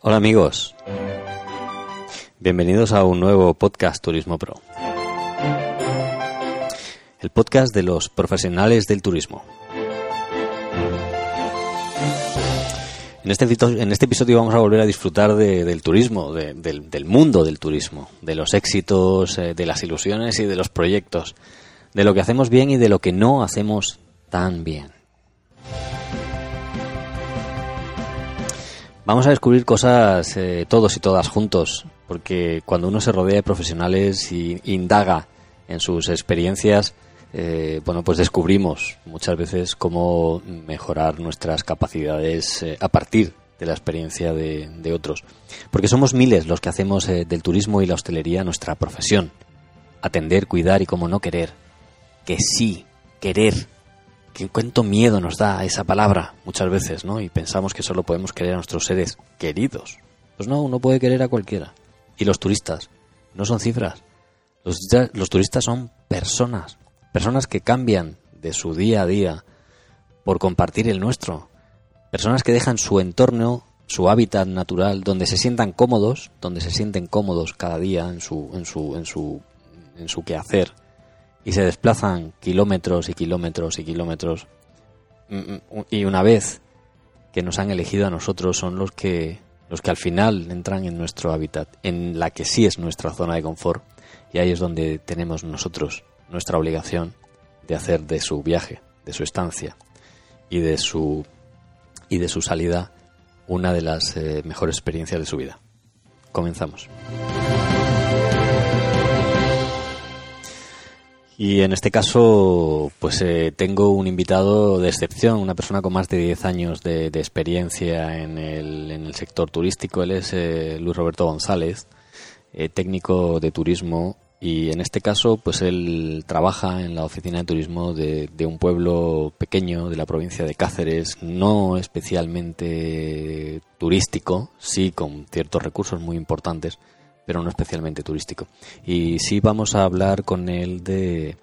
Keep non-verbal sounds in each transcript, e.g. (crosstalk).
Hola amigos, bienvenidos a un nuevo podcast Turismo Pro. El podcast de los profesionales del turismo. En este, este episodio vamos a volver a disfrutar del turismo, del, mundo del turismo, de los éxitos, eh, de las ilusiones y de los proyectos, de lo que hacemos bien y de lo que no hacemos tan bien. Vamos a descubrir cosas eh, todos y todas juntos, porque cuando uno se rodea de profesionales y indaga en sus experiencias, eh, bueno, pues descubrimos muchas veces cómo mejorar nuestras capacidades eh, a partir de la experiencia de, de, otros. Porque somos miles los que hacemos del turismo y la hostelería nuestra profesión. Atender, cuidar y cómo no querer. Que sí, querer que cuánto miedo nos da esa palabra muchas veces, ¿no? Y pensamos que solo podemos querer a nuestros seres queridos. Pues no, uno puede querer a cualquiera. Y los turistas no son cifras. Los, los turistas son personas. Personas que cambian de su día a día por compartir el nuestro. Personas que dejan su entorno, su hábitat natural, donde se sientan cómodos, donde se sienten cómodos cada día en su, en su, en su, en su quehacer y se desplazan kilómetros y kilómetros y kilómetros mm, mm, y una vez que nos han elegido a nosotros son los que los que al final entran en nuestro hábitat, en la que sí es nuestra zona de confort y ahí es donde tenemos nosotros nuestra obligación de hacer de su viaje, de su estancia y de su y de su salida una de las eh, mejores experiencias de su vida. Comenzamos. Y en este caso, pues eh, tengo un invitado de excepción, una persona con más de 10 años de, experiencia en el, sector turístico. Él es eh, Luis Roberto González, eh, técnico de turismo. Y en este caso, pues él trabaja en la oficina de turismo de un pueblo pequeño de la provincia de Cáceres, no especialmente turístico, sí con ciertos recursos muy importantes, pero no especialmente turístico. Y sí vamos a hablar con él de,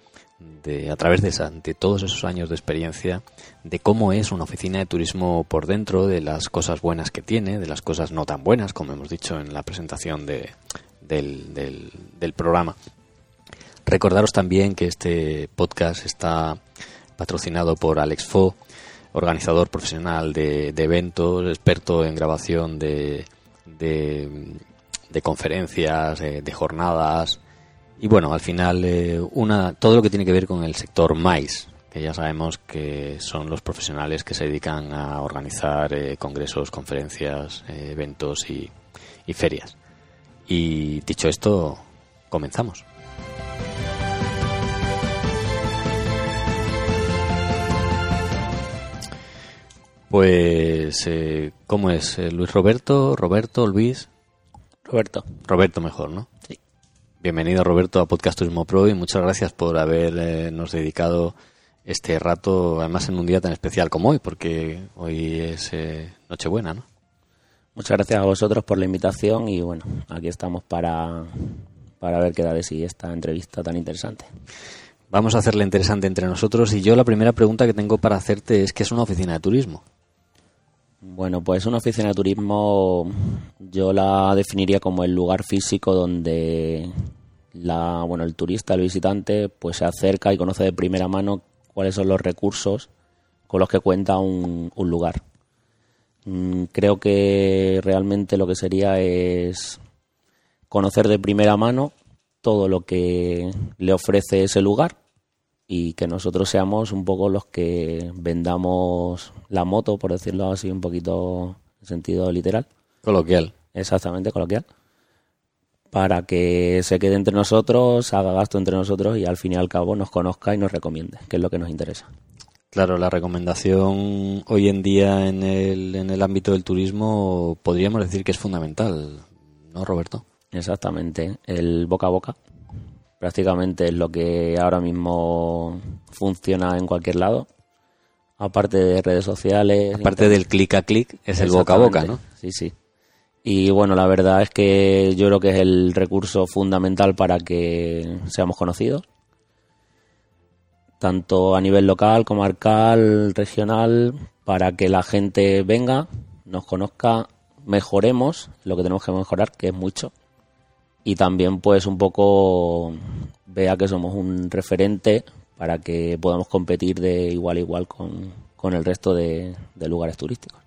de a través de, esa, de todos esos años de experiencia, de cómo es una oficina de turismo por dentro, de las cosas buenas que tiene, de las cosas no tan buenas, como hemos dicho en la presentación de, del, del, programa. Recordaros también que este podcast está patrocinado por Alex Fo, organizador profesional de, de eventos, experto en grabación de, de conferencias, eh, de jornadas y bueno, al final eh, una, todo lo que tiene que ver con el sector MAIS, que ya sabemos que son los profesionales que se dedican a organizar eh, congresos, conferencias, eventos y, y ferias. Y dicho esto, comenzamos. Pues, ¿cómo es? Luis Roberto, Roberto, Luis. Roberto. Roberto mejor, ¿no? Sí. Bienvenido Roberto a Podcast Turismo Pro y muchas gracias por habernos dedicado este rato, además en un día tan especial como hoy, porque hoy es eh, Nochebuena, ¿no? Muchas gracias a vosotros por la invitación y bueno, aquí estamos para, para ver qué da de sí esta entrevista tan interesante. Vamos a hacerla interesante entre nosotros y yo la primera pregunta que tengo para hacerte es ¿qué es una oficina de turismo? Bueno, pues una oficina de turismo yo la definiría como el lugar físico donde la, bueno, el turista, el visitante, pues se acerca y conoce de primera mano cuáles son los recursos con los que cuenta un, un lugar. Mm, creo que realmente lo que sería es conocer de primera mano todo lo que le ofrece ese lugar y que nosotros seamos un poco los que vendamos la moto, por decirlo así, un poquito en sentido literal. Coloquial. Exactamente, coloquial. Para que se quede entre nosotros, haga gasto entre nosotros y al fin y al cabo nos conozca y nos recomiende, que es lo que nos interesa. Claro, la recomendación hoy en día en el, en el ámbito del turismo podríamos decir que es fundamental, ¿no, Roberto? Exactamente, el boca a boca prácticamente es lo que ahora mismo funciona en cualquier lado. Aparte de redes sociales. Aparte del clic a clic, es el boca a boca, ¿no? Sí, sí. Y bueno, la verdad es que yo creo que es el recurso fundamental para que seamos conocidos. Tanto a nivel local, comarcal, regional, para que la gente venga, nos conozca, mejoremos lo que tenemos que mejorar, que es mucho, y también pues un poco vea que somos un referente para que podamos competir de igual a igual con, el resto de, lugares turísticos.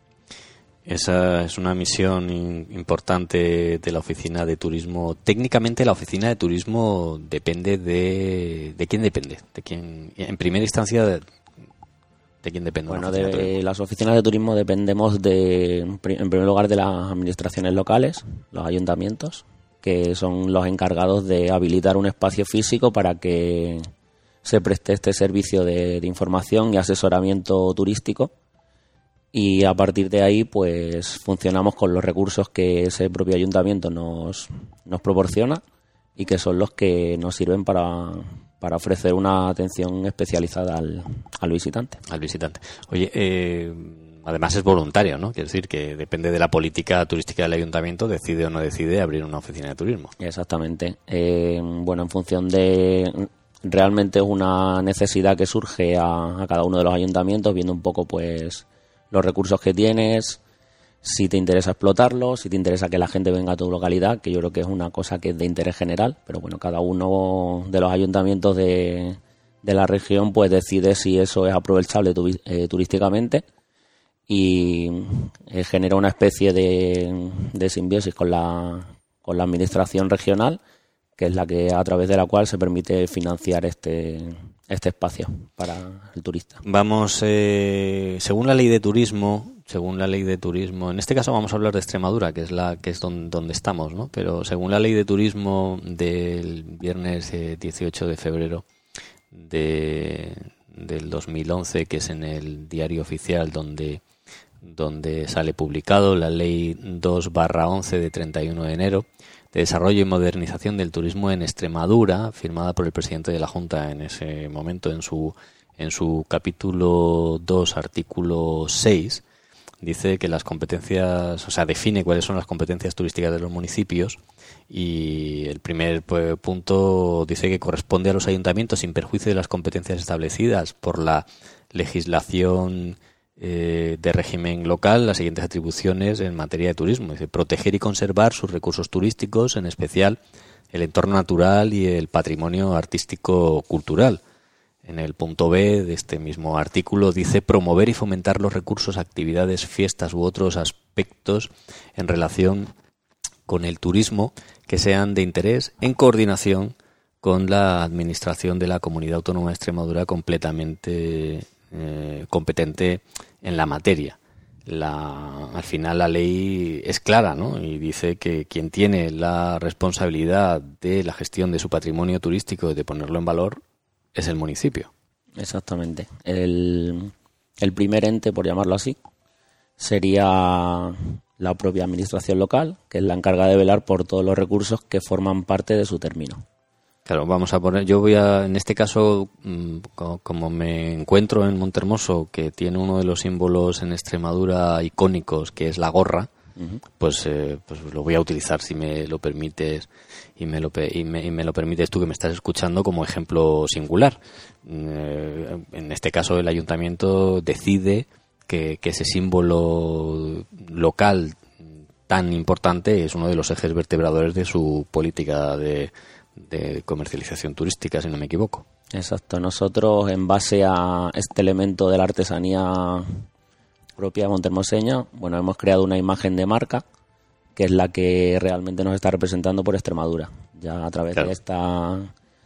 Esa es una misión importante de la oficina de turismo. Técnicamente la oficina de turismo depende de... ¿De quién depende? ¿De quién, en primera instancia, de, quién depende? Bueno, de, las oficinas de turismo dependemos de, en primer lugar de las administraciones locales, los ayuntamientos, que son los encargados de habilitar un espacio físico para que se preste este servicio de, información y asesoramiento turístico y a partir de ahí pues funcionamos con los recursos que ese propio ayuntamiento nos, nos proporciona y que son los que nos sirven para, para ofrecer una atención especializada al, al visitante. Al visitante. Oye, eh, además es voluntario, ¿no? Quiere decir que depende de la política turística del ayuntamiento, decide o no decide abrir una oficina de turismo. Exactamente. Eh, bueno, en función de realmente es una necesidad que surge a, cada uno de los ayuntamientos, viendo un poco pues los recursos que tienes, si te interesa explotarlos, si te interesa que la gente venga a tu localidad, que yo creo que es una cosa que es de interés general, pero bueno, cada uno de los ayuntamientos de, de la región pues decide si eso es aprovechable eh, turísticamente y eh, genera una especie de, de simbiosis con la, con la administración regional que es la que a través de la cual se permite financiar este, este espacio para el turista. Vamos, eh, según la ley de turismo, según la ley de turismo, en este caso vamos a hablar de Extremadura, que es la que es donde, estamos, ¿no? Pero según la ley de turismo del viernes 18 de febrero de, del 2011, que es en el diario oficial donde donde sale publicado la ley 2 11 de 31 de enero de Desarrollo y Modernización del Turismo en Extremadura, firmada por el presidente de la Junta en ese momento en su, en su capítulo 2, artículo 6, dice que las competencias, o sea, define cuáles son las competencias turísticas de los municipios y el primer pues, punto dice que corresponde a los ayuntamientos sin perjuicio de las competencias establecidas por la legislación eh, de régimen local las siguientes atribuciones en materia de turismo. Dice, proteger y conservar sus recursos turísticos, en especial el entorno natural y el patrimonio artístico-cultural. En el punto B de este mismo artículo dice promover y fomentar los recursos, actividades, fiestas u otros aspectos en relación con el turismo que sean de interés en coordinación con la administración de la Comunidad Autónoma de Extremadura completamente eh, competente en la materia. La, al final la ley es clara ¿no? y dice que quien tiene la responsabilidad de la gestión de su patrimonio turístico y de ponerlo en valor es el municipio. Exactamente. El, el primer ente, por llamarlo así, sería la propia administración local, que es la encargada de velar por todos los recursos que forman parte de su término. Claro, vamos a poner, yo voy a, en este caso, mm, como me encuentro en Montermoso, que tiene uno de los símbolos en Extremadura icónicos, que es la gorra, pues, eh, pues lo voy a utilizar si me lo permites y me lo, y me, lo permites tú que me estás escuchando como ejemplo singular. Eh, en este caso, el ayuntamiento decide que, que ese símbolo local tan importante es uno de los ejes vertebradores de su política de de comercialización turística, si no me equivoco. Exacto. Nosotros, en base a este elemento de la artesanía propia de Montermoseña, bueno, hemos creado una imagen de marca que es la que realmente nos está representando por Extremadura. Ya a través de esta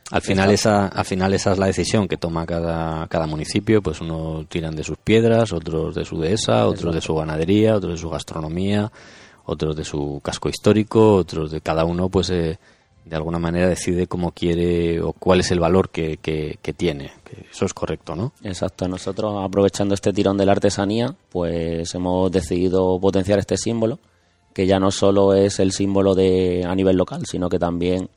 al final esa al final esa es la decisión que toma cada, cada municipio pues uno tiran de sus piedras otros de su dehesa otros de su ganadería otros de su gastronomía otros de su casco histórico otros de cada uno pues eh, de alguna manera decide cómo quiere o cuál es el valor que, que, tiene. Eso es correcto, ¿no? Exacto. Nosotros, aprovechando este tirón de la artesanía, pues hemos decidido potenciar este símbolo, que ya no solo es el símbolo de a nivel local, sino que también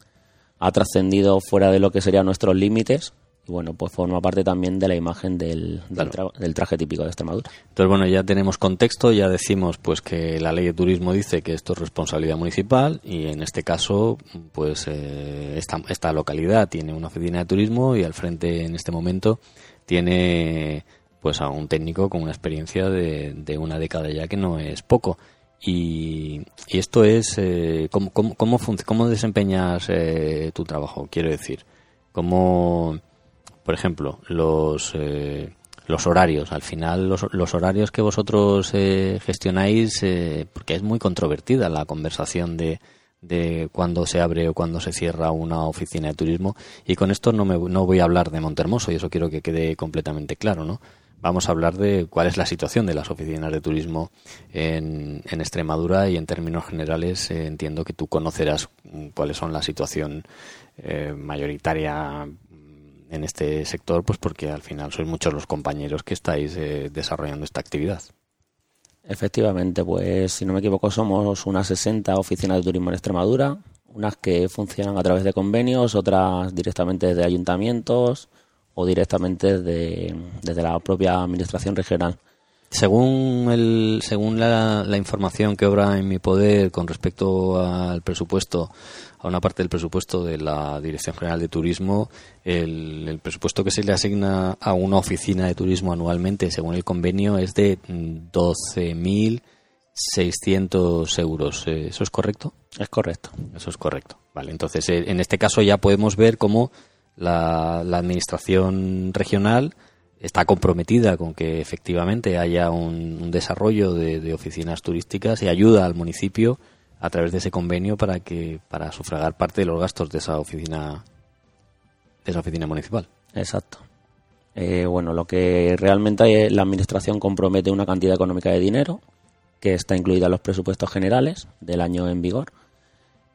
ha trascendido fuera de lo que serían nuestros límites y bueno, pues forma parte también de la imagen del, del, traje típico de Extremadura. Entonces, bueno, ya tenemos contexto, ya decimos pues que la ley de turismo dice que esto es responsabilidad municipal y en este caso, pues eh, esta, esta localidad tiene una oficina de turismo y al frente en este momento tiene pues a un técnico con una experiencia de, de una década ya que no es poco. Y, y esto es, eh, ¿cómo, cómo, cómo, cómo desempeñas eh, tu trabajo? Quiero decir, ¿cómo, por ejemplo, los, eh, los horarios? Al final, los, los horarios que vosotros eh, gestionáis, eh, porque es muy controvertida la conversación de, de cuándo se abre o cuándo se cierra una oficina de turismo. Y con esto no, me, no voy a hablar de Montermoso, y eso quiero que quede completamente claro, ¿no? Vamos a hablar de cuál es la situación de las oficinas de turismo en, en Extremadura y en términos generales eh, entiendo que tú conocerás cuáles son la situación eh, mayoritaria en este sector, pues porque al final sois muchos los compañeros que estáis eh, desarrollando esta actividad. Efectivamente, pues si no me equivoco somos unas 60 oficinas de turismo en Extremadura, unas que funcionan a través de convenios, otras directamente desde ayuntamientos o directamente desde, desde la propia administración regional. Según, el, según la, la información que obra en mi poder con respecto al presupuesto, a una parte del presupuesto de la Dirección General de Turismo, el, el presupuesto que se le asigna a una oficina de turismo anualmente, según el convenio, es de mm, 12.600 euros. Eh, ¿Eso es correcto? Es correcto. Eso es correcto. Vale, entonces eh, en este caso ya podemos ver cómo la, la administración regional está comprometida con que efectivamente haya un, un desarrollo de, de oficinas turísticas y ayuda al municipio a través de ese convenio para que para sufragar parte de los gastos de esa oficina de esa oficina municipal. Exacto. Eh, bueno, lo que realmente la administración compromete una cantidad económica de dinero que está incluida en los presupuestos generales del año en vigor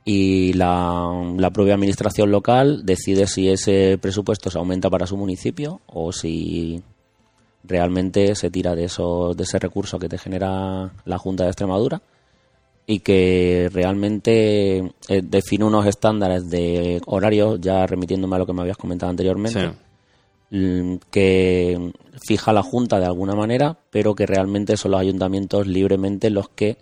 y la, la propia administración local decide si ese presupuesto se aumenta para su municipio o si realmente se tira de eso de ese recurso que te genera la Junta de Extremadura y que realmente eh, define unos estándares de horarios ya remitiéndome a lo que me habías comentado anteriormente Sí. mm, que fija la Junta de alguna manera, pero que realmente son los ayuntamientos libremente los que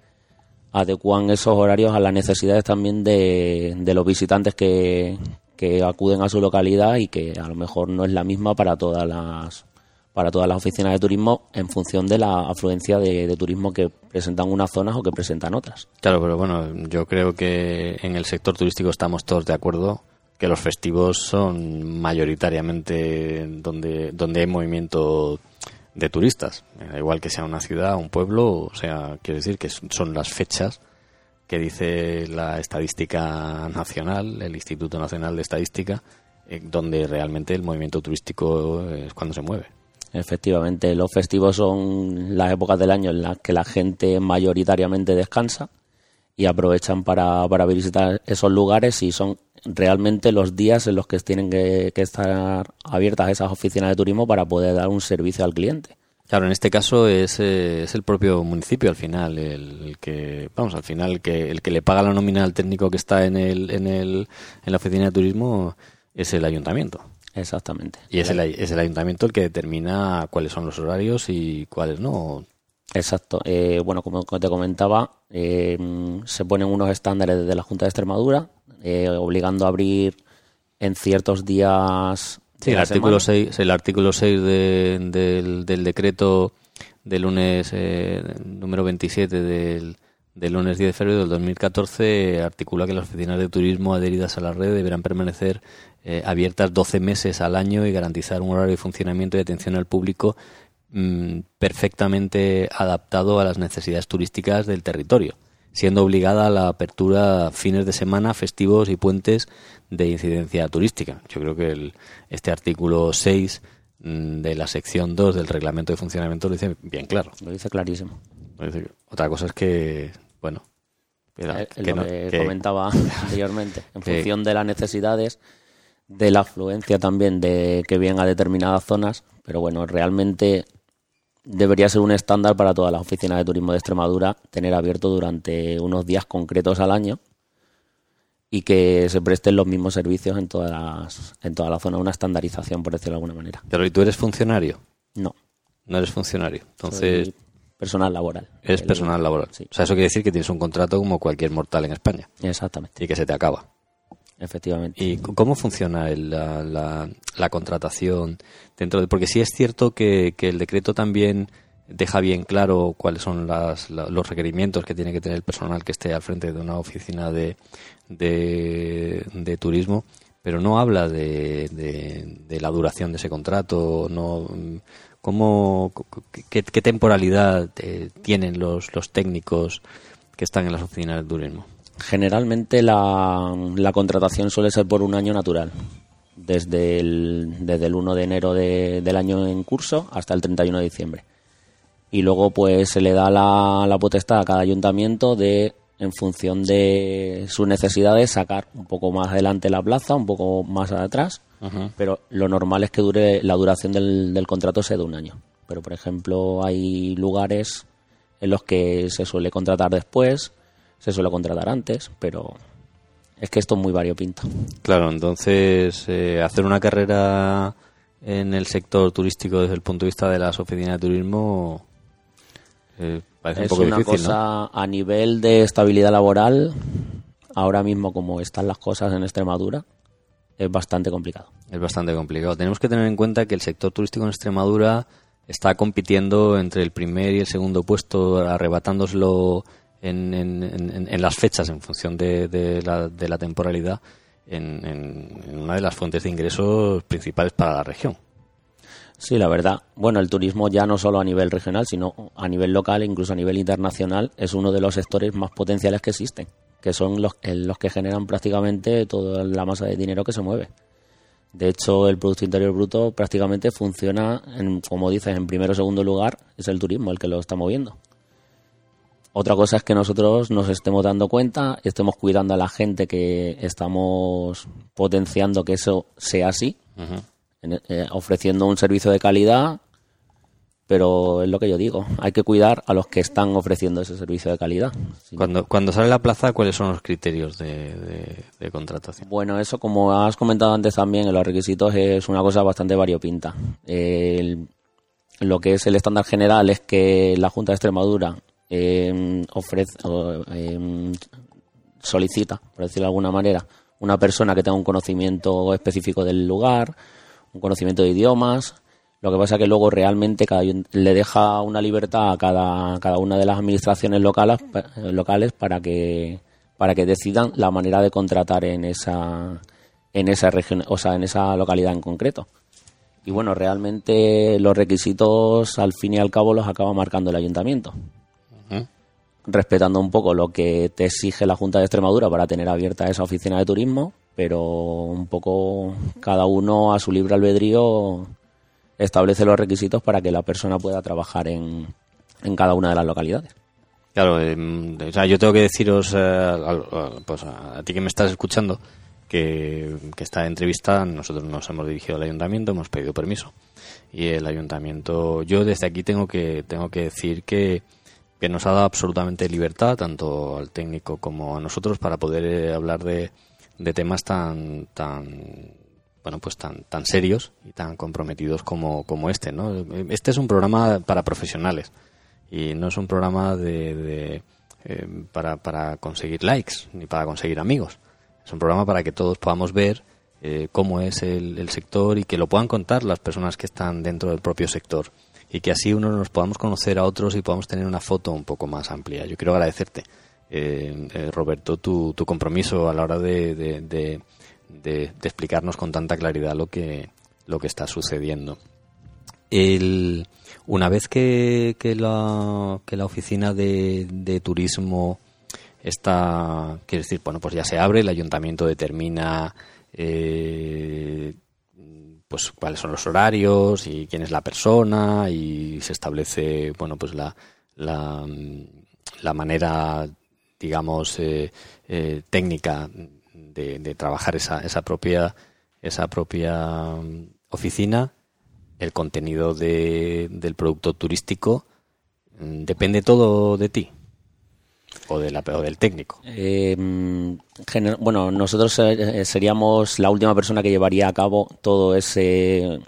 adecuan esos horarios a las necesidades también de, de los visitantes que, que acuden a su localidad y que a lo mejor no es la misma para todas las para todas las oficinas de turismo en función de la afluencia de, turismo que presentan unas zonas o que presentan otras. Claro, pero bueno, yo creo que en el sector turístico estamos todos de acuerdo que los festivos son mayoritariamente donde, donde hay movimiento de turistas. Da igual que sea una ciudad, un pueblo, o sea, quiero decir que son las fechas que dice la estadística nacional, el Instituto Nacional de Estadística, eh, donde realmente el movimiento turístico es cuando se mueve. Efectivamente, los festivos son las épocas del año en las que la gente mayoritariamente descansa y aprovechan para, para visitar esos lugares y son realmente los días en los que tienen que, estar abiertas esas oficinas de turismo para poder dar un servicio al cliente. Claro, en este caso es, eh, es el propio municipio al final el, el que, vamos, al final el que, el que le paga la nómina al técnico que está en el, en el, en la oficina de turismo es el ayuntamiento. Exactamente. Y es el, es el ayuntamiento el que determina cuáles son los horarios y cuáles no. Exacto. Eh, bueno, como te comentaba, eh, se ponen unos estándares desde la Junta de Extremadura, eh, obligando a abrir en ciertos días. Sí, el artículo semana. 6, el artículo 6 de- del, del decreto del lunes eh, número 27 del, del lunes 10 de febrero del 2014 articula que las oficinas de turismo adheridas a la red deberán permanecer eh, abiertas 12 meses al año y garantizar un horario de funcionamiento y atención al público mm, perfectamente adaptado a las necesidades turísticas del territorio, siendo obligada a la apertura fines de semana, festivos y puentes de incidencia turística. Yo creo que el, este artículo 6 mm, de la sección 2 del reglamento de funcionamiento lo dice bien claro. Lo dice clarísimo. Otra cosa es que, bueno, era- Eh, que lo no- que que- comentaba (laughs) anteriormente. En que- función de las necesidades, de la afluencia también de que vienen a determinadas zonas, pero bueno, realmente debería ser un estándar para todas las oficinas de turismo de Extremadura tener abierto durante unos días concretos al año y que se presten los mismos servicios en todas las, en toda la zona, una estandarización, por decirlo de alguna manera. Pero ¿y tú eres funcionario? No, No eres funcionario. Entonces, soy personal laboral. eres personal laboral. Sí, O sea, eso quiere decir que tienes un contrato como cualquier mortal en España exactamente, y que se te acaba. Efectivamente. ¿Y cómo funciona la, la- la contratación dentro de...? Porque sí es cierto que, que el decreto también deja bien claro cuáles son las, los requerimientos que tiene que tener el personal que esté al frente de una oficina de, de, turismo, pero no habla de, de, la duración de ese contrato, no cómo qué, temporalidad eh, tienen los, los técnicos que están en las oficinas de turismo. Generalmente la, la contratación suele ser por un año natural. Desde el, desde el 1 de enero del año en curso hasta el 31 de diciembre. Y luego pues se le da la, la potestad a cada ayuntamiento de en función de sus necesidades sacar un poco más adelante la plaza, un poco más atrás, pero lo normal es que dure la duración del, del contrato sea de un año. Pero por ejemplo hay lugares en los que se suele contratar después, se suele contratar antes, pero es que esto es muy variopinto. Claro, entonces eh, hacer una carrera en el sector turístico desde el punto de vista de las oficinas de turismo eh, es una cosa a nivel de estabilidad laboral, ahora mismo como están las cosas en Extremadura, es bastante complicado. Es bastante complicado. Tenemos que tener en cuenta que el sector turístico en Extremadura está compitiendo entre el primer y el segundo puesto, arrebatándoselo en, en, las fechas en función de, la, de la, temporalidad en, una de las fuentes de ingresos principales para la región. Sí, la verdad. Bueno, el turismo ya no solo a nivel regional, sino a nivel local, incluso a nivel internacional, es uno de los sectores más potenciales que existen, que son los, los que generan prácticamente toda la masa de dinero que se mueve. De hecho, el Producto Interior Bruto prácticamente funciona, en, como dices, en primero o segundo lugar, es el turismo el que lo está moviendo. Otra cosa es que nosotros nos estemos dando cuenta, estemos cuidando a la gente que estamos potenciando que eso sea así. Eh, ofreciendo un servicio de calidad, pero es lo que yo digo, hay que cuidar a los que están ofreciendo ese servicio de calidad. Cuando, cuando sale la plaza, ¿cuáles son los criterios de, contratación? Bueno, eso como has comentado antes también, en los requisitos es una cosa bastante variopinta. lo que es el estándar general es que la Junta de Extremadura em, ofrece, em, solicita, por decirlo de alguna manera, una persona que tenga un conocimiento específico del lugar, un conocimiento de idiomas. Lo que pasa es que luego realmente cada, le deja una libertad a cada, cada una de las administraciones locales, locales para que para que decidan la manera de contratar en esa en esa región, o sea, en esa localidad en concreto. Y bueno, realmente los requisitos al fin y al cabo los acaba marcando el ayuntamiento. Respetando un poco lo que te exige la Junta de Extremadura para tener abierta esa oficina de turismo pero un poco cada uno a su libre albedrío establece los requisitos para que la persona pueda trabajar en, en cada una de las localidades. Claro, em, o sea, yo tengo que deciros, eh, pues a, ti que me estás escuchando, que, que, esta entrevista nosotros nos hemos dirigido al ayuntamiento, hemos pedido permiso y el ayuntamiento, yo desde aquí tengo que tengo que decir que, que nos ha dado absolutamente libertad tanto al técnico como a nosotros para poder eh, hablar de, de temas tan tan bueno pues tan tan serios y tan comprometidos como, como este no este es un programa para profesionales y no es un programa de, eh, para, para conseguir likes ni para conseguir amigos. Es un programa para que todos podamos ver eh, cómo es el, el, sector y que lo puedan contar las personas que están dentro del propio sector y que así uno nos podamos conocer a otros y podamos tener una foto un poco más amplia yo quiero agradecerte eh, eh, Roberto, tu, tu, compromiso a la hora de, de, explicarnos con tanta claridad lo que, lo que está sucediendo. El, una vez que, que, la, que la oficina de, turismo está, quiere decir, bueno, pues ya se abre, el ayuntamiento determina eh, pues cuáles son los horarios y quién es la persona y se establece, bueno, pues la, la, la manera digamos, eh, eh, técnica de, trabajar esa, esa propia, esa propia mm, oficina, el contenido de, del producto turístico, mm, depende todo de ti o, de la, o del técnico. Eh, bueno, nosotros seríamos la última persona que llevaría a cabo todo ese,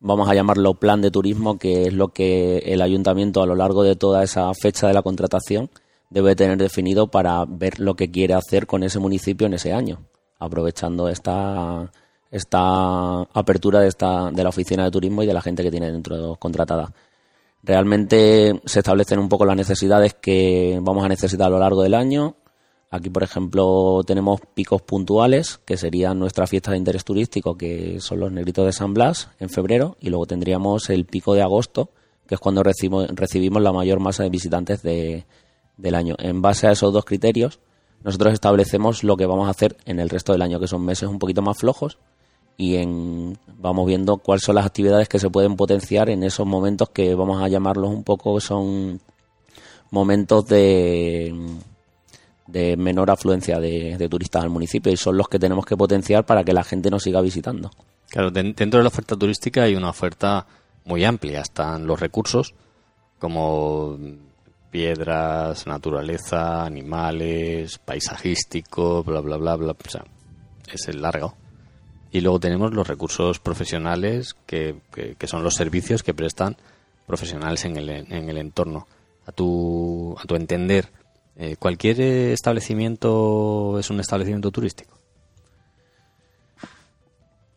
vamos a llamarlo plan de turismo, que es lo que el ayuntamiento a lo largo de toda esa fecha de la contratación debe tener definido para ver lo que quiere hacer con ese municipio en ese año, aprovechando esta, esta apertura de, esta, de la oficina de turismo y de la gente que tiene dentro contratada. Realmente se establecen un poco las necesidades que vamos a necesitar a lo largo del año. Aquí, por ejemplo, tenemos picos puntuales, que serían nuestra fiesta de interés turístico, que son los negritos de San Blas, en febrero, y luego tendríamos el pico de agosto, que es cuando recibimos, la mayor masa de visitantes de, del año. En base a esos dos criterios, nosotros establecemos lo que vamos a hacer en el resto del año, que son meses un poquito más flojos, y en, vamos viendo cuáles son las actividades que se pueden potenciar en esos momentos que vamos a llamarlos un poco, son momentos de, de menor afluencia de, turistas al municipio y son los que tenemos que potenciar para que la gente nos siga visitando. Claro, dentro de la oferta turística hay una oferta muy amplia, están los recursos como piedras, naturaleza, animales, paisajístico, bla, bla, bla, bla, o sea, es el largo. Y luego tenemos los recursos profesionales, que, que, son los servicios que prestan profesionales en el, en el entorno. A tu, a tu entender, eh, ¿cualquier establecimiento es un establecimiento turístico?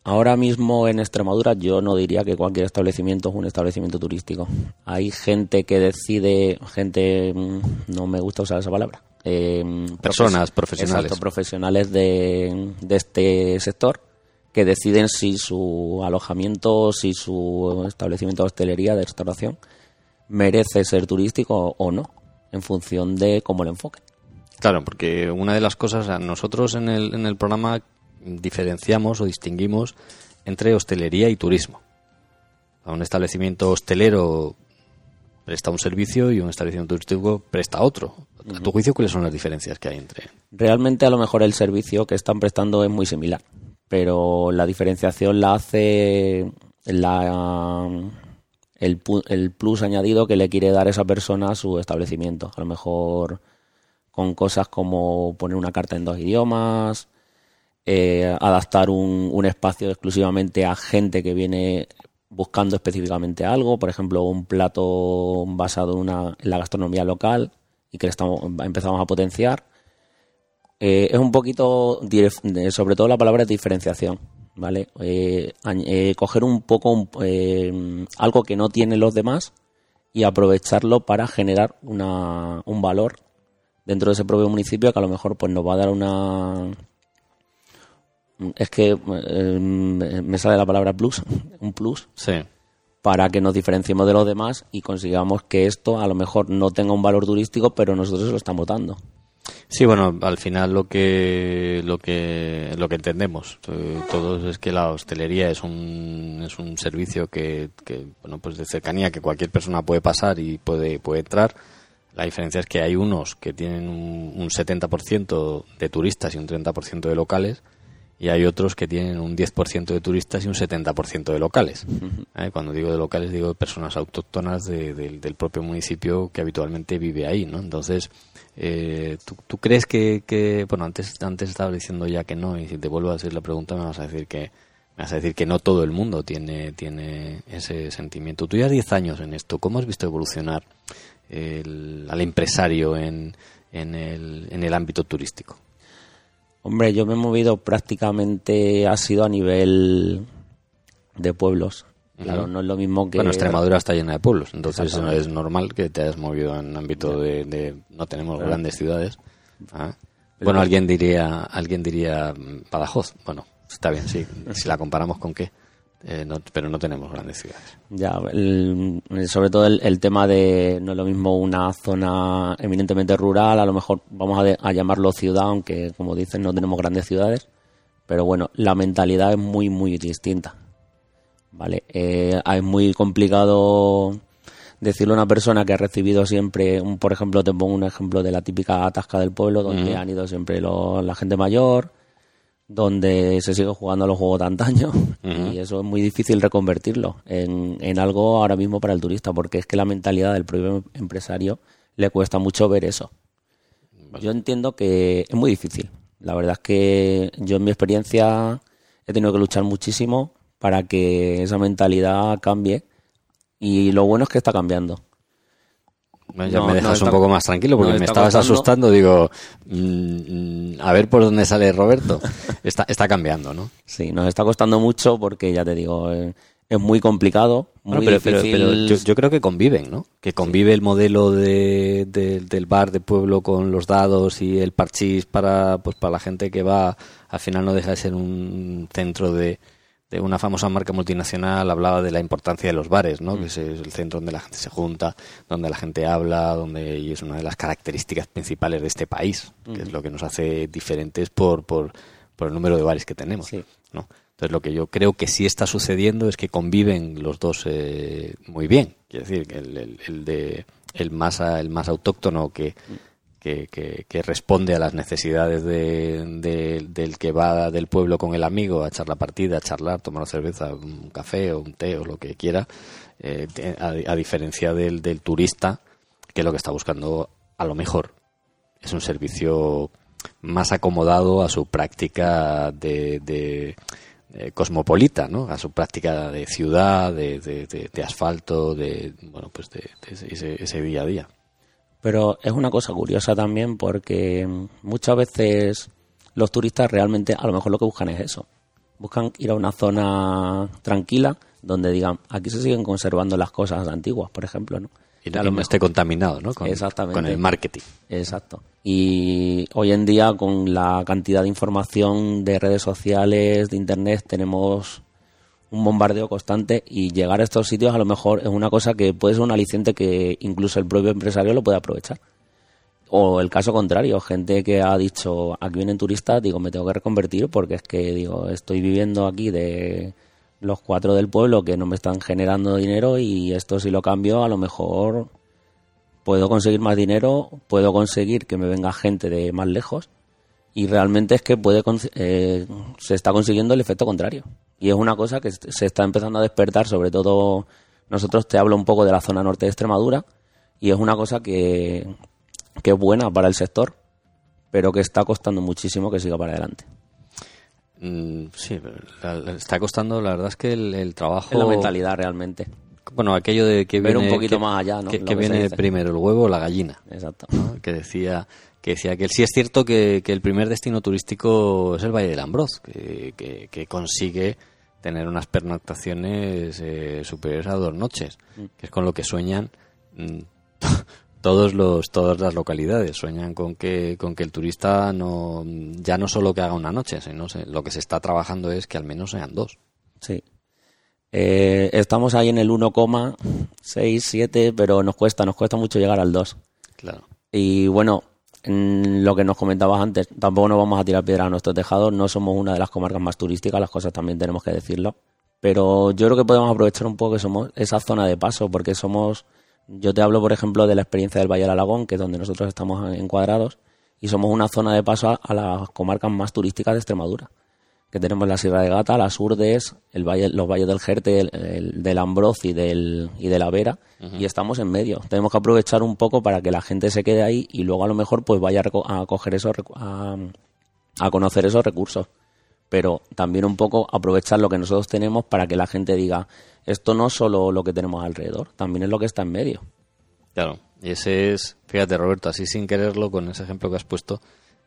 Ahora mismo en Extremadura yo no diría que cualquier establecimiento es un establecimiento turístico. Hay gente que decide, gente, mm, no me gusta usar esa palabra. Eh, Personas profesionales. profesionales de, de este sector que deciden si su alojamiento, si su establecimiento de hostelería, de restauración, merece ser turístico o no, en función de cómo lo enfoque. Claro, porque una de las cosas, nosotros en el, en el programa diferenciamos o distinguimos entre hostelería y turismo. A un establecimiento hostelero presta un servicio y un establecimiento turístico presta otro. A tu juicio, ¿cuáles son las diferencias que hay entre? Realmente, a lo mejor el servicio que están prestando es muy similar pero la diferenciación la hace el, el, plus añadido que le quiere dar esa persona a su establecimiento. A lo mejor con cosas como poner una carta en dos idiomas, eh, adaptar un, un, espacio exclusivamente a gente que viene buscando específicamente algo, por ejemplo, un plato basado en, una, en la gastronomía local y que estamos, empezamos a potenciar eh, es un poquito, sobre todo la palabra diferenciación, ¿vale? Eh, eh, coger un poco algo que no tienen los demás y aprovecharlo para generar una, un valor dentro de ese propio municipio que a lo mejor pues nos va a dar una es que me sale la palabra plus un plus sí. para que nos diferenciemos de los demás y consigamos que esto a lo mejor no tenga un valor turístico pero nosotros lo estamos dando Sí, bueno, al final lo que lo que lo que entendemos eh, todos es que la hostelería es un es un servicio que, que bueno pues de cercanía que cualquier persona puede pasar y puede puede entrar. La diferencia es que hay unos que tienen un, un 70% de turistas y un 30% de locales y hay otros que tienen un 10% de turistas y un 70% de locales. ¿Eh? Cuando digo de locales digo de personas autóctonas del propio municipio que habitualmente vive ahí, ¿no? Entonces eh, ¿tú, crees que, bueno, antes, antes estaba diciendo ya que no, y si te vuelvo a hacer la pregunta me vas a decir que, me vas a decir que no todo el mundo tiene, tiene ese sentimiento. Tú ya 10 años en esto, ¿cómo has visto evolucionar al empresario en, en, el, en el ámbito turístico? Hombre, yo me he movido prácticamente, ha sido a nivel de pueblos. Claro, no es lo mismo que... Bueno, Extremadura está llena de pueblos, entonces es normal que te hayas movido en ámbito de... no tenemos grandes ciudades. ¿ah? Bueno, alguien diría alguien diría mm, Badajoz. Bueno, está bien, sí. (laughs) Si la comparamos con qué. Eh, pero no tenemos grandes ciudades. Ya, sobre todo el, tema de no es lo mismo una zona eminentemente rural, a lo mejor vamos a, a llamarlo ciudad, aunque como dicen no tenemos grandes ciudades, pero bueno, la mentalidad es muy, muy distinta. ¿Vale? Eh, es muy complicado decirle a una persona que ha recibido siempre, un, por ejemplo, te pongo un ejemplo de la típica atasca del pueblo, donde han ido siempre la gente mayor, donde se sigue jugando los juegos de antaño, y eso es muy difícil reconvertirlo en, en algo ahora mismo para el turista, porque es que la mentalidad del propio empresario le cuesta mucho ver eso. Yo entiendo que es muy difícil. La verdad es que yo en mi experiencia he tenido que luchar muchísimo para que esa mentalidad cambie. Y lo bueno es que está cambiando. ya me dejas un poco más tranquilo porque me estabas asustando. Digo, mm, a ver por dónde sale Roberto. (laughs) está, está cambiando, ¿no? Sí, nos está costando mucho porque ya te digo, eh, es muy complicado, muy pero, difícil. pero, yo, yo, creo que conviven, ¿no? Que convive el modelo de, de, del bar de pueblo con los dados y el parchís para, pues, para la gente que va. Al final no deja de ser un centro de una famosa marca multinacional hablaba de la importancia de los bares, ¿no? Que es el centro donde la gente se junta, donde la gente habla, donde y es una de las características principales de este país, que es lo que nos hace diferentes por, por, por el número de bares que tenemos, Sí. ¿no? Entonces lo que yo creo que sí está sucediendo es que conviven los dos eh, muy bien. Quiero decir, el, el, el de el más el más autóctono que, que, responde a las necesidades de, de- del que va del pueblo con el amigo a echar la partida, a charlar, tomar una cerveza, un café o un té o lo que quiera, eh, a, diferencia del, del turista que lo que está buscando a lo mejor es un servicio más acomodado a su práctica de, de, eh, cosmopolita, ¿no? A su práctica de ciudad, de, asfalto, de bueno, pues de ese, ese día a día. Pero es una cosa curiosa también porque muchas veces los turistas realmente a lo mejor lo que buscan es eso. Buscan ir a una zona tranquila donde digan, aquí se siguen conservando las cosas antiguas, por ejemplo, ¿no? Y no, esté contaminado, ¿no? Con, Exactamente. con el marketing. Exacto. Y hoy en día, con la cantidad de información de redes sociales, de internet, tenemos un bombardeo constante y llegar a estos sitios a lo mejor es una cosa que puede ser un aliciente que incluso el propio empresario lo puede aprovechar. O el caso contrario, gente que ha dicho, aquí vienen turistas, digo, me tengo que reconvertir porque es que, digo, estoy viviendo aquí de los cuatro del pueblo que no me están generando dinero y esto si lo cambio a lo mejor puedo conseguir más dinero, puedo conseguir que me venga gente de más lejos y realmente es que puede eh, se está consiguiendo el efecto contrario. Y es una cosa que se está empezando a despertar, sobre todo nosotros te hablo un poco de la zona norte de Extremadura y es una cosa que, que es buena para el sector, pero que está costando muchísimo que siga para adelante. Mm, sí, la- la- está costando, la verdad es que el, el trabajo... Es la mentalidad realmente. Bueno, aquello de que Ver viene... un poquito que- más allá, ¿no? Que, viene primero, el huevo o la gallina. Exacto. ¿no? que decía que decía que sí es cierto que, que el primer destino turístico es el Valle del Ambroz, que, que- que consigue tener unas pernoctaciones eh, superiores a dos noches, que es con lo que sueñan mm, (laughs) todos los todas las localidades sueñan con que con que el turista no ya no solo que haga una noche, sino se- lo que se está trabajando es que al menos sean dos. Sí. Eh, estamos ahí en el 1,67, pero nos cuesta, nos cuesta mucho llegar al 2. Claro. Y bueno, en lo que nos comentabas antes, tampoco nos vamos a tirar piedra a nuestro tejado, no somos una de las comarcas más turísticas, las cosas también tenemos que decirlo. Pero yo creo que podemos aprovechar un poco que somos esa zona de paso, porque somos, yo te hablo por ejemplo de la experiencia del Valle del Alagón, que es donde nosotros estamos encuadrados, y somos una zona de paso a las comarcas más turísticas de Extremadura. Que tenemos la Sierra de Gata, las Urdes, el valle, los valles del Jerte, el, el del Ambroz y del, y de la Vera, y estamos en medio. Tenemos que aprovechar un poco para que la gente se quede ahí y luego a lo mejor pues vaya a, coger esos a, a conocer esos recursos. Pero también un poco aprovechar lo que nosotros tenemos para que la gente diga, esto no es solo lo que tenemos alrededor, también es lo que está en medio. Claro, y ese es, fíjate Roberto, así sin quererlo, con ese ejemplo que has puesto,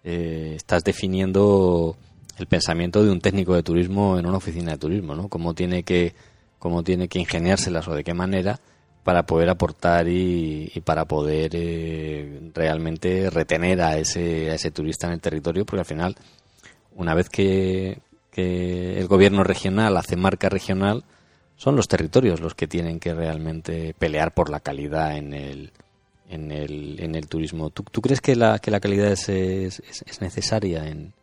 eh, estás definiendo el pensamiento de un técnico de turismo en una oficina de turismo, ¿no? Cómo tiene que, cómo tiene que ingeniárselas o de qué manera para poder aportar y, y para poder eh, realmente retener a ese, a ese turista en el territorio, porque al final, una vez que, que el gobierno regional hace marca regional, son los territorios los que tienen que realmente pelear por la calidad en el, en el, en el turismo. ¿Tú, crees que la, que la calidad es, es, es necesaria en,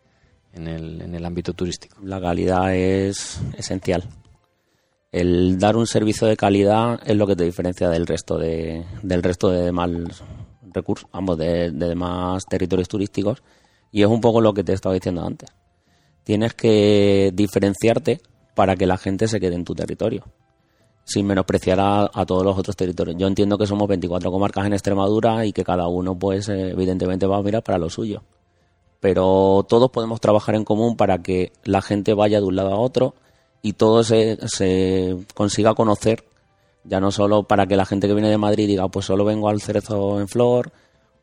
en, el, en el ámbito turístico? La calidad es esencial. El dar un servicio de calidad es lo que te diferencia del resto de, del resto de demás recursos, de, de demás territorios turísticos. Y es un poco lo que te estaba diciendo antes. Tienes que diferenciarte para que la gente se quede en tu territorio, sin menospreciar a, a todos los otros territorios. Yo entiendo que somos 24 comarcas en Extremadura y que cada uno, pues, eh, evidentemente va a mirar para lo suyo pero todos podemos trabajar en común para que la gente vaya de un lado a otro y todo se, consiga conocer, ya no solo para que la gente que viene de Madrid diga, pues solo vengo al Cerezo en Flor,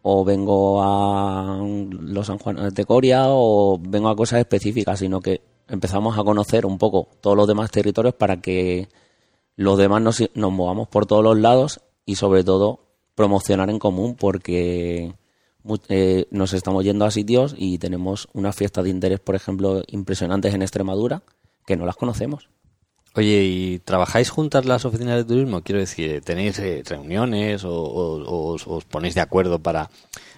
o vengo a los San Juan de Coria, o vengo a cosas específicas, sino que empezamos a conocer un poco todos los demás territorios para que los demás nos, nos movamos por todos los lados y sobre todo promocionar en común porque eh, nos estamos yendo a sitios y tenemos unas fiestas de interés, por ejemplo, impresionantes en Extremadura que no las conocemos. Oye, ¿y trabajáis juntas las oficinas de turismo? Quiero decir, ¿tenéis eh, reuniones o, os ponéis de acuerdo para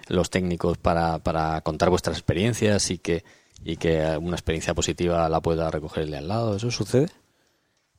los técnicos para, para contar vuestras experiencias y que, y que una experiencia positiva la pueda recogerle al lado? ¿Eso sucede?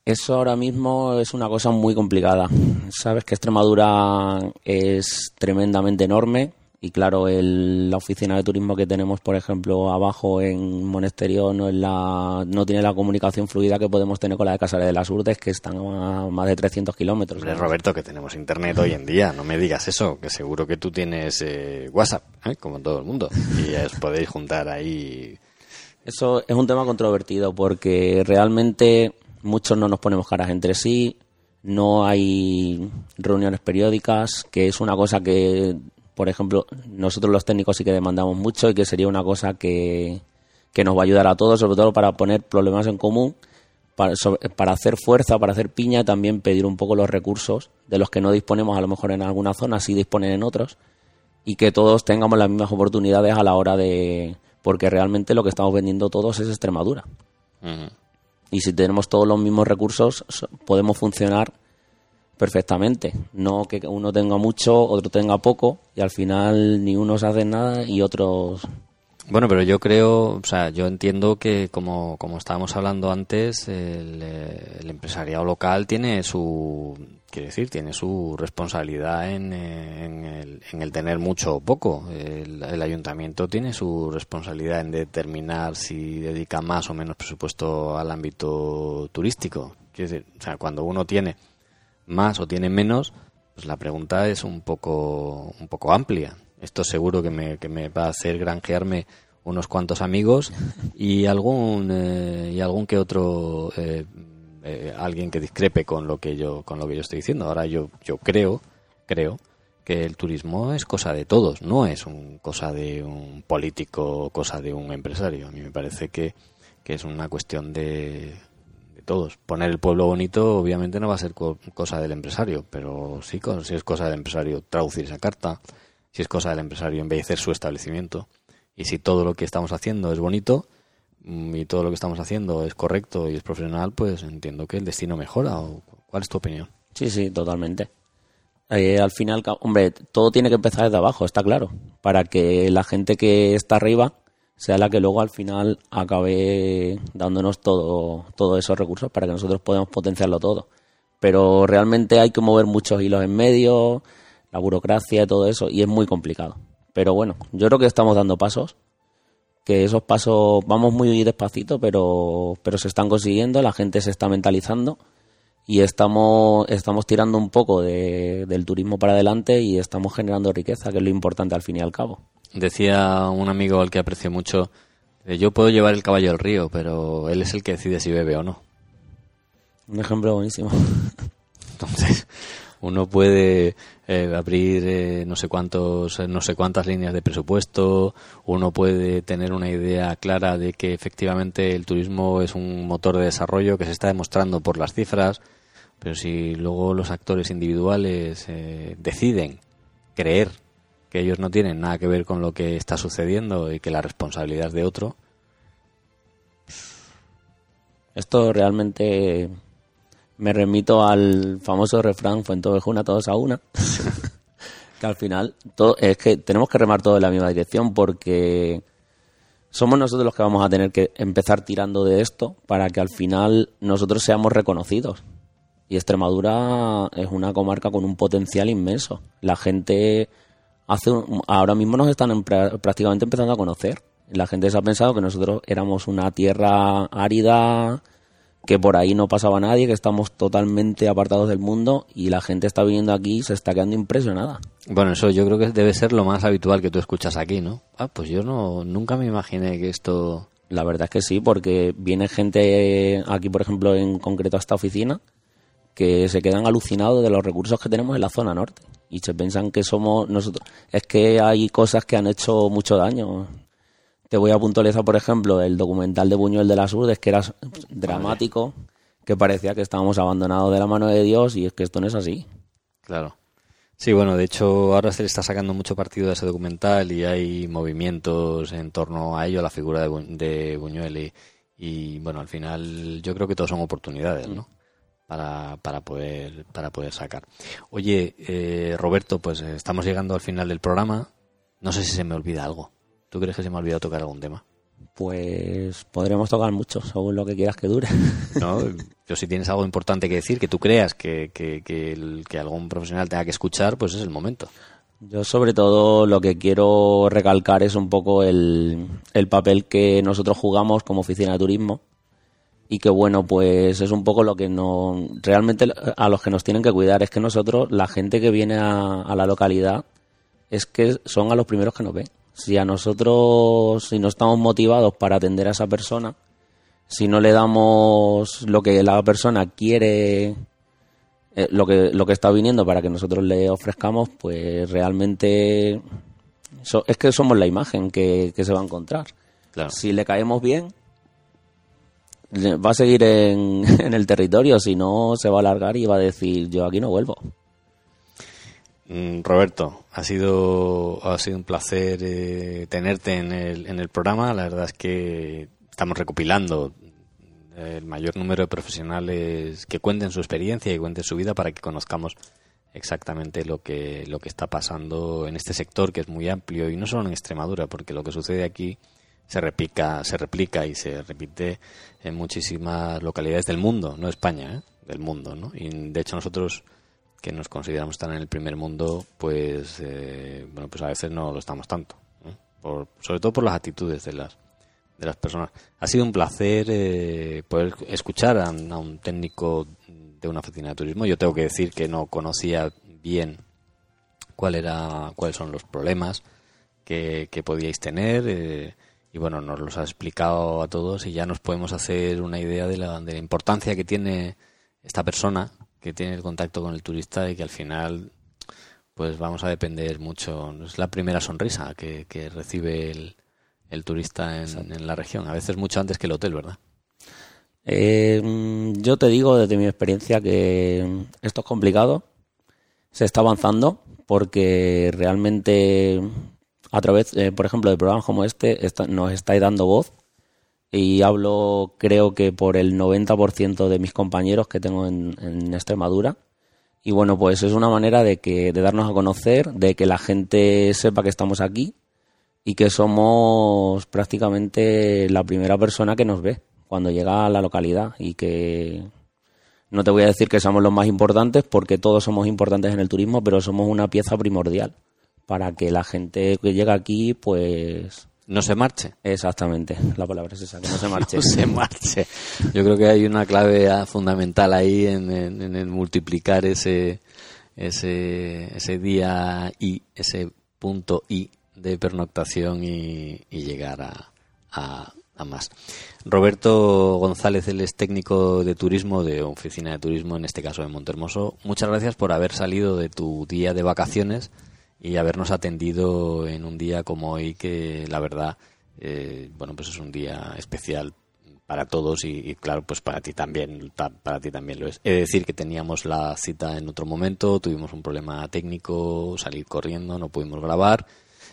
Eso ahora mismo es una cosa muy complicada. Sabes que Extremadura es tremendamente enorme, y claro, el, la oficina de turismo que tenemos, por ejemplo, abajo en Monesterio no, es la, no tiene la comunicación fluida que podemos tener con la de Casares de las Urdes, que están a más de 300 kilómetros. Roberto, que tenemos internet hoy en día, no me digas eso, que seguro que tú tienes eh, WhatsApp, ¿eh? como todo el mundo, y os podéis juntar ahí. Eso es un tema controvertido porque realmente muchos no nos ponemos caras entre sí, no hay reuniones periódicas, que es una cosa que por ejemplo, nosotros los técnicos sí que demandamos mucho y que sería una cosa que, nos va a ayudar a todos, sobre todo para poner problemas en común, para, para hacer fuerza, para hacer piña y también pedir un poco los recursos de los que no disponemos a lo mejor en alguna zona, sí disponen en otros, y que todos tengamos las mismas oportunidades a la hora de... porque realmente lo que estamos vendiendo todos es Extremadura. Y si tenemos todos los mismos recursos, podemos funcionar perfectamente. No que uno tenga mucho, otro tenga poco y al final ni unos hacen nada y otros... Bueno, pero yo creo, o sea, yo entiendo que como, como estábamos hablando antes, el, eh, empresariado local tiene su, quiere decir, tiene su responsabilidad en, el, en el, tener mucho o poco. El, el, ayuntamiento tiene su responsabilidad en determinar si dedica más o menos presupuesto al ámbito turístico. Quiere decir, o sea, cuando uno tiene más o tienen menos, pues la pregunta es un poco, un poco amplia. Esto seguro que me, que me va a hacer granjearme unos cuantos amigos (laughs) y algún eh, y algún que otro eh, eh, alguien que discrepe con lo que yo con lo que yo estoy diciendo ahora yo yo creo creo que el turismo es cosa de todos no es un cosa de un político cosa de un empresario a mí me parece que, que es una cuestión de todos. Poner el pueblo bonito obviamente no va a ser cosa del empresario, pero sí, si es cosa del empresario traducir esa carta, si es cosa del empresario embellecer su establecimiento, y si todo lo que estamos haciendo es bonito mm, y todo lo que estamos haciendo es correcto y es profesional, pues entiendo que el destino mejora. ¿Cuál es tu opinión? Sí, sí, totalmente. Eh, al final, hombre, todo tiene que empezar desde abajo, está claro, para que la gente que está arriba sea la que luego al final acabe dándonos todo, todos esos recursos para que nosotros podamos potenciarlo todo. Pero realmente hay que mover muchos hilos en medio, la burocracia y todo eso, y es muy complicado. Pero bueno, yo creo que estamos dando pasos, que esos pasos vamos muy despacito, pero, pero se están consiguiendo, la gente se está mentalizando y estamos, estamos tirando un poco de, del turismo para adelante y estamos generando riqueza, que es lo importante al fin y al cabo. Decía un amigo al que aprecio mucho, yo puedo llevar el caballo al río, pero él es el que decide si bebe o no. Un ejemplo buenísimo. (laughs) Entonces, uno puede eh, abrir eh, no sé cuántos no sé cuántas líneas de presupuesto uno puede tener una idea clara de que efectivamente el turismo es un motor de desarrollo que se está demostrando por las cifras pero si luego los actores individuales eh, deciden creer que ellos no tienen nada que ver con lo que está sucediendo y que la responsabilidad es de otro. Esto realmente me remito al famoso refrán Fuentovejuna todos a una. (laughs) que al final todo, es que tenemos que remar todo en la misma dirección porque somos nosotros los que vamos a tener que empezar tirando de esto para que al final nosotros seamos reconocidos. Y Extremadura es una comarca con un potencial inmenso. La gente hace ahora mismo nos están prácticamente empezando a conocer. La gente se ha pensado que nosotros éramos una tierra árida, que por ahí no pasaba nadie, que estamos totalmente apartados del mundo y la gente está viniendo aquí y se está quedando impresionada. Bueno, eso yo creo que debe ser lo más habitual que tú escuchas aquí, ¿no? Ah, pues yo no nunca me imaginé que esto la verdad es que sí, porque viene gente aquí, por ejemplo, en concreto a esta oficina, que se quedan alucinados de los recursos que tenemos en la zona norte y se piensan que somos nosotros. Es que hay cosas que han hecho mucho daño. Te voy a puntualizar, por ejemplo, el documental de Buñuel de las Urdes, que era dramático, que parecía que estábamos abandonados de la mano de Dios y es que esto no es así. Claro. Sí, bueno, de hecho ahora se le está sacando mucho partido a ese documental y hay movimientos en torno a ello, a la figura de, de Buñuel y, bueno, al final yo creo que todos son oportunidades, ¿no? Para, para poder para poder sacar. Oye, eh, Roberto, pues eh, estamos llegando al final del programa. No sé si se me olvida algo. ¿Tú crees que se me ha olvidado tocar algún tema? Pues podremos tocar mucho, según lo que quieras que dure. (laughs) No, (laughs) yo si tienes algo importante que decir, que tú creas que, que, que, algún profesional tenga que escuchar, pues es el momento. Yo sobre todo lo que quiero recalcar es un poco el, el papel que nosotros jugamos como oficina de turismo y que bueno, pues es un poco lo que no realmente a los que nos tienen que cuidar. Es que nosotros, la gente que viene a, a la localidad, es que son a los primeros que nos ven. Si a nosotros, si no estamos motivados para atender a esa persona, si no le damos lo que la persona quiere, eh, lo, que, lo que está viniendo para que nosotros le ofrezcamos, pues realmente es que somos la imagen que, se va a encontrar. Si le caemos bien, va a seguir (laughs) en, el territorio, si no se va a alargar y va a decir yo aquí no vuelvo. Mm, Roberto, ha sido, ha sido un placer eh, tenerte en el, en el programa. La verdad es que estamos recopilando el mayor número de profesionales que cuenten su experiencia y cuenten su vida para que conozcamos exactamente lo que, lo que está pasando en este sector que es muy amplio y no solo en Extremadura, porque lo que sucede aquí se replica, se replica y se repite en muchísimas localidades del mundo, no España, ¿eh? del mundo, ¿no? Y de hecho nosotros que nos consideramos estar en el primer mundo, pues eh, bueno, pues a veces no lo estamos tanto, por, sobre todo por las actitudes de las de las personas. Ha sido un placer eh, poder escuchar a, un técnico de una oficina de turismo. Yo tengo que decir que no conocía bien cuál era, cuáles son los problemas que, que podíais tener. Y bueno, nos los ha explicado a todos y ya nos podemos hacer una idea de la, de la importancia que tiene esta persona que tiene el contacto con el turista y que al final pues vamos a depender mucho. Es la primera sonrisa que, recibe el, turista en, la región, a veces mucho antes que el hotel, ¿verdad? Eh, yo te digo desde mi experiencia que esto es complicado, se está avanzando porque realmente a través, eh, por ejemplo, de programas como este nos estáis dando voz. Y hablo creo que por el 90% de mis compañeros que tengo en, Extremadura. Y bueno, pues es una manera de, que, de darnos a conocer, de que la gente sepa que estamos aquí y que somos prácticamente la primera persona que nos ve cuando llega a la localidad. Y que no te voy a decir que somos los más importantes porque todos somos importantes en el turismo, pero somos una pieza primordial para que la gente que llega aquí pues no se marche. Exactamente, la palabra es esa, que no se (laughs) marche. no se marche. Yo creo que hay una clave fundamental ahí en, en, multiplicar ese, ese, ese día y ese punto y de pernoctación y, llegar a, a, a, más. Roberto González, él es técnico de turismo de oficina de turismo, en este caso de Montermoso. Muchas gracias por haber salido de tu día de vacaciones y habernos atendido en un día como hoy que la verdad eh, bueno pues es un día especial para todos y, claro pues para ti también para ti también lo es. He de decir que teníamos la cita en otro momento tuvimos un problema técnico salir corriendo no pudimos grabar.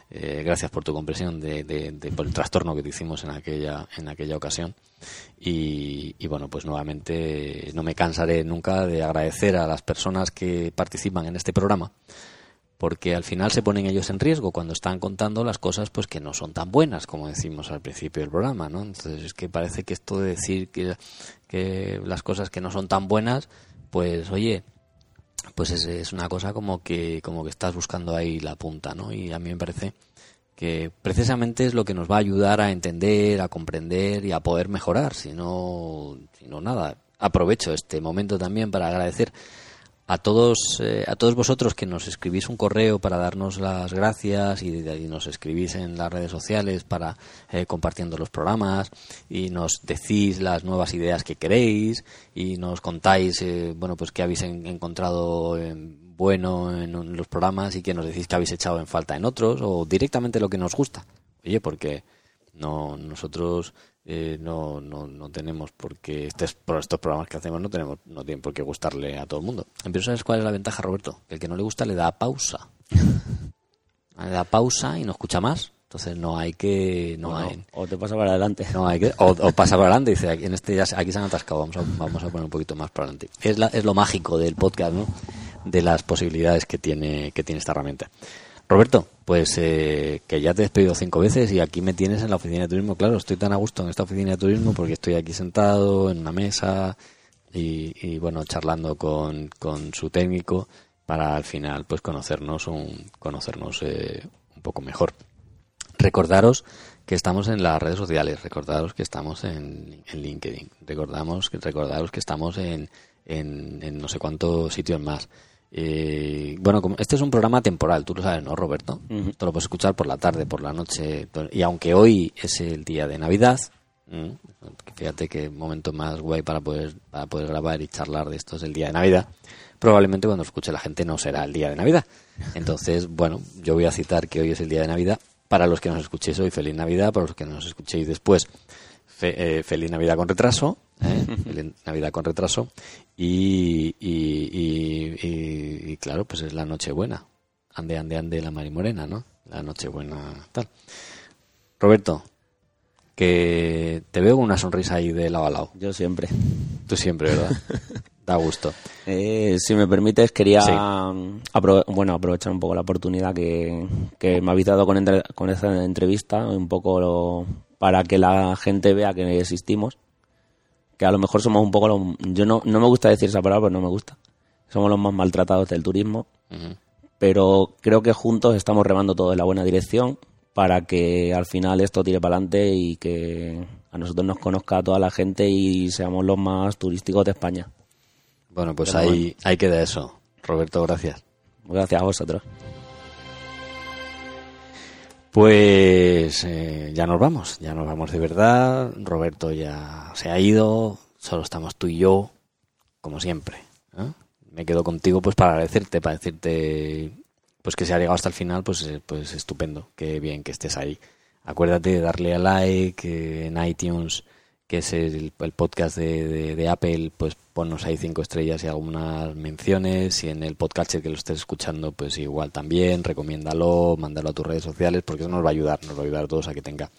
Eh, gracias por tu comprensión de, por el trastorno que te hicimos en aquella en aquella ocasión. Y, y, bueno pues nuevamente no me cansaré nunca de agradecer a las personas que participan en este programa porque al final se ponen ellos en riesgo cuando están contando las cosas pues que no son tan buenas como decimos al principio del programa, ¿no? Entonces es que parece que esto de decir que, las cosas que no son tan buenas, pues oye, pues es, es, una cosa como que como que estás buscando ahí la punta, ¿no? Y a mí me parece que precisamente es lo que nos va a ayudar a entender, a comprender y a poder mejorar, si no, si no nada. Aprovecho este momento también para agradecer a todos eh, a todos vosotros que nos escribís un correo para darnos las gracias y, nos escribís en las redes sociales para eh, compartiendo los programas y nos decís las nuevas ideas que queréis y nos contáis eh, bueno pues qué habéis encontrado bueno en, los programas y que nos decís que habéis echado en falta en otros o directamente lo que nos gusta. Oye porque no nosotros eh, no, no, no tenemos porque estos, por estos programas que hacemos no tenemos no tienen por qué gustarle a todo el mundo. Pero ¿sabes cuál es la ventaja, Roberto? Que el que no le gusta le da pausa. (laughs) le da pausa y no escucha más. Entonces no hay que no hay, o te pasa para adelante. No hay que o, pasa para adelante dice aquí en este ya aquí se han atascado, vamos a, vamos a poner un poquito más para adelante. Es la, es lo mágico del podcast, ¿no? De las posibilidades que tiene que tiene esta herramienta. Roberto, pues eh, que ya te he despedido cinco veces y aquí me tienes en la oficina de turismo. Claro, estoy tan a gusto en esta oficina de turismo porque estoy aquí sentado en una mesa y, bueno, charlando con, con, su técnico para al final pues conocernos un, conocernos eh, un poco mejor. Recordaros que estamos en las redes sociales, recordaros que estamos en, en LinkedIn, recordamos, recordaros que estamos en, en, en no sé cuántos sitios más. Eh, bueno, como este es un programa temporal, tú lo sabes, ¿no, Roberto? Esto lo puedes escuchar por la tarde, por la noche. Y aunque hoy es el día de Navidad, fíjate qué momento más guay para poder, para poder grabar y charlar de esto es el día de Navidad. Probablemente cuando lo escuche la gente no será el día de Navidad. Entonces, (laughs) bueno, yo voy a citar que hoy es el día de Navidad. Para los que nos escuchéis hoy, feliz Navidad. Para los que nos escuchéis después, eh, feliz Navidad con retraso. ¿eh? (laughs) feliz Navidad con retraso. Y, y, claro, pues es la Nochebuena. Ande, ande, ande la Morena, ¿no? La Nochebuena, tal. Roberto, que te veo con una sonrisa ahí de lado a lado. Yo siempre. Tú siempre, ¿verdad? (laughs) da gusto. Eh, si me permites, quería bueno, aprovechar un poco la oportunidad que, que me habéis dado con, con esta entrevista, un poco para que la gente vea que existimos que a lo mejor somos un poco los... Yo no, no me gusta decir esa palabra, pero no me gusta. Somos los más maltratados del turismo, pero creo que juntos estamos remando todo en la buena dirección para que al final esto tire para adelante y que a nosotros nos conozca toda la gente y seamos los más turísticos de España. Bueno, pues ahí, ahí queda eso. Roberto, gracias. Gracias a vosotros. Pues eh, ya nos vamos, ya nos vamos de verdad. Roberto ya se ha ido, solo estamos tú y yo, como siempre. Me quedo contigo pues para agradecerte, para decirte pues que se ha llegado hasta el final, pues, eh, pues estupendo, qué bien que estés ahí. Acuérdate de darle a like en iTunes, que es el, podcast de, Apple, pues ponnos ahí cinco estrellas y algunas menciones. Y en el podcast que lo estés escuchando, pues igual también, recomiéndalo, mándalo a tus redes sociales, porque eso nos va a ayudar, nos va a ayudar a todos a que tenga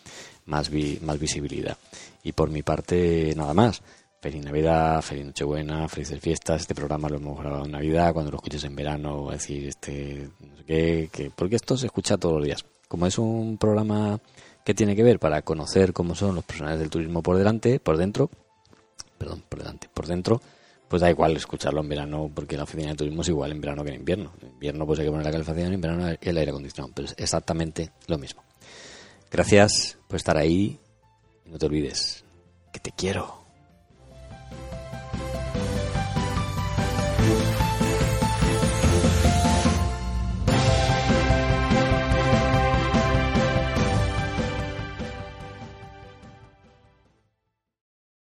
más, más visibilidad. Y por mi parte, nada más. Feliz Navidad, feliz Nochebuena, felices fiestas. Este programa lo hemos grabado en Navidad, cuando lo escuches en verano, a decir, este, no sé qué, que, porque esto se escucha todos los días. Como es un programa ¿Qué tiene que ver? Para conocer cómo son los personajes del turismo por delante, por dentro, perdón, por delante, por dentro, pues da igual escucharlo en verano, porque la oficina de turismo es igual en verano que en invierno. En invierno pues hay que poner la calefacción, en verano el aire acondicionado, pero es exactamente lo mismo. Gracias por estar ahí no te olvides que te quiero.